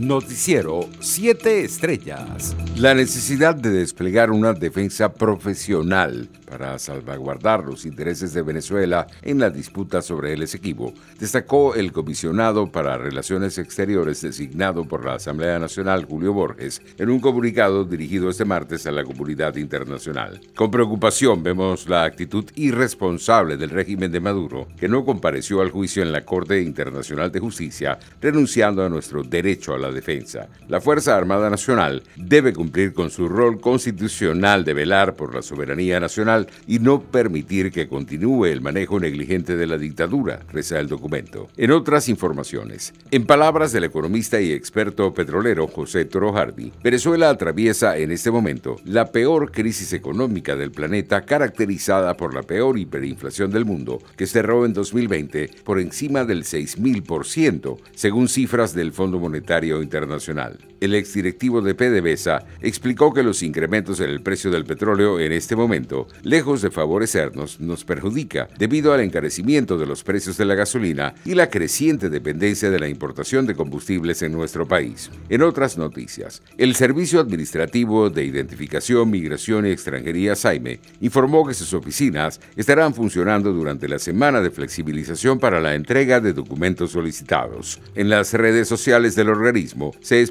Noticiero 7 Estrellas. La necesidad de desplegar una defensa profesional para salvaguardar los intereses de Venezuela en la disputa sobre el Esequibo, destacó el comisionado para Relaciones Exteriores designado por la Asamblea Nacional, Julio Borges, en un comunicado dirigido este martes a la comunidad internacional. Con preocupación vemos la actitud irresponsable del régimen de Maduro, que no compareció al juicio en la Corte Internacional de Justicia, renunciando a nuestro derecho a la defensa. La Fuerza Armada Nacional debe cumplir con su rol constitucional de velar por la soberanía nacional y no permitir que continúe el manejo negligente de la dictadura, reza el documento. En otras informaciones, en palabras del economista y experto petrolero José Toro Hardy, Venezuela atraviesa en este momento la peor crisis económica del planeta caracterizada por la peor hiperinflación del mundo, que cerró en 2020 por encima del 6.000%, según cifras del Fondo Monetario Internacional. El exdirectivo de PDVSA explicó que los incrementos en el precio del petróleo en este momento, lejos de favorecernos, nos perjudica debido al encarecimiento de los precios de la gasolina y la creciente dependencia de la importación de combustibles en nuestro país. En otras noticias, el Servicio Administrativo de Identificación, Migración y Extranjería SAIME informó que sus oficinas estarán funcionando durante la semana de flexibilización para la entrega de documentos solicitados. En las redes sociales del organismo se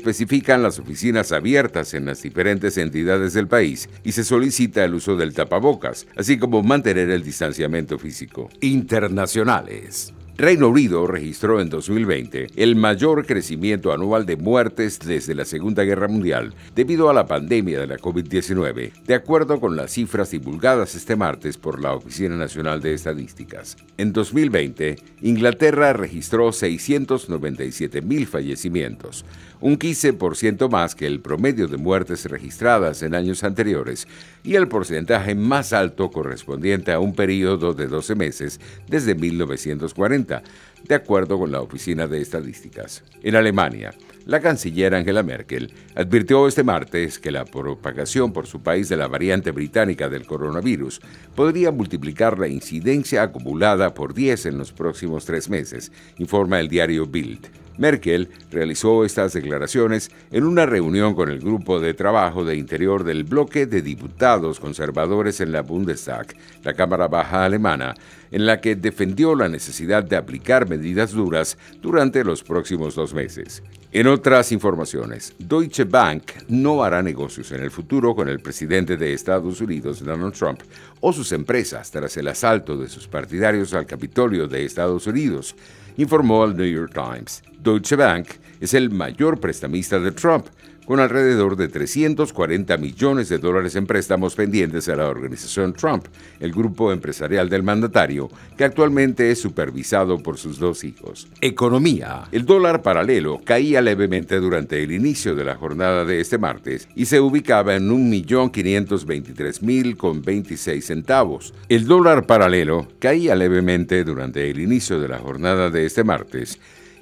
las oficinas abiertas en las diferentes entidades del país y se solicita el uso del tapabocas, así como mantener el distanciamiento físico. Internacionales. Reino Unido registró en 2020 el mayor crecimiento anual de muertes desde la Segunda Guerra Mundial debido a la pandemia de la COVID-19, de acuerdo con las cifras divulgadas este martes por la Oficina Nacional de Estadísticas. En 2020, Inglaterra registró 697 mil fallecimientos, un 15% más que el promedio de muertes registradas en años anteriores y el porcentaje más alto correspondiente a un periodo de 12 meses desde 1940, 的. De acuerdo con la Oficina de Estadísticas. En Alemania, la canciller Angela Merkel advirtió este martes que la propagación por su país de la variante británica del coronavirus podría multiplicar la incidencia acumulada por 10 en los próximos tres meses, informa el diario Bild. Merkel realizó estas declaraciones en una reunión con el grupo de trabajo de interior del bloque de diputados conservadores en la Bundestag, la Cámara Baja alemana, en la que defendió la necesidad de aplicar medidas duras durante los próximos dos meses. En otras informaciones, Deutsche Bank no hará negocios en el futuro con el presidente de Estados Unidos, Donald Trump, o sus empresas tras el asalto de sus partidarios al Capitolio de Estados Unidos, informó el New York Times. Deutsche Bank es el mayor prestamista de Trump, con alrededor de 340 millones de dólares en préstamos pendientes a la organización Trump, el grupo empresarial del mandatario, que actualmente es supervisado por sus dos hijos. Economía. El dólar paralelo caía levemente durante el inicio de la jornada de este martes y se ubicaba en 1.523.000 con 26 centavos. El dólar paralelo caía levemente durante el inicio de la jornada de este martes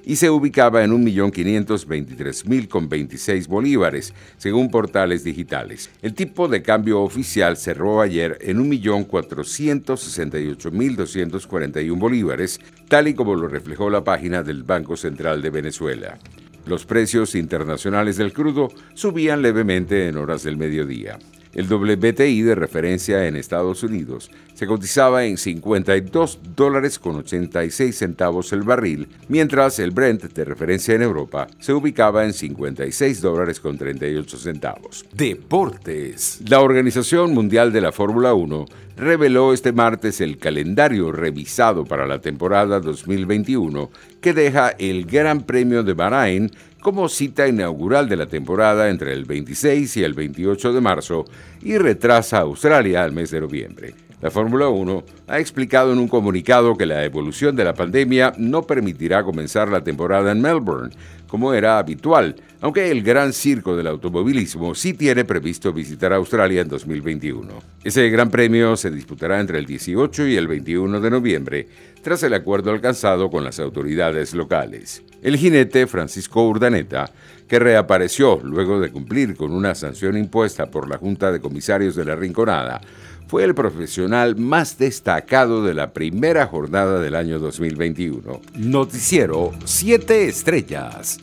y se ubicaba en 1.523.026 bolívares, según portales digitales. El tipo de cambio oficial cerró ayer en 1.468.241 bolívares, tal y como lo reflejó la página del Banco Central de Venezuela. Los precios internacionales del crudo subían levemente en horas del mediodía. El WTI de referencia en Estados Unidos se cotizaba en 52 dólares con 86 centavos el barril, mientras el Brent de referencia en Europa se ubicaba en 56 dólares con 38 centavos. Deportes. La Organización Mundial de la Fórmula 1 reveló este martes el calendario revisado para la temporada 2021 que deja el Gran Premio de Bahrein como cita inaugural de la temporada entre el 26 y el 28 de marzo y retrasa a Australia al mes de noviembre. La Fórmula 1 ha explicado en un comunicado que la evolución de la pandemia no permitirá comenzar la temporada en Melbourne, como era habitual, aunque el gran circo del automovilismo sí tiene previsto visitar Australia en 2021. Ese gran premio se disputará entre el 18 y el 21 de noviembre, tras el acuerdo alcanzado con las autoridades locales. El jinete Francisco Urdaneta, que reapareció luego de cumplir con una sanción impuesta por la Junta de Comisarios de la Rinconada, fue el profesional más destacado de la primera jornada del año 2021. Noticiero 7 Estrellas.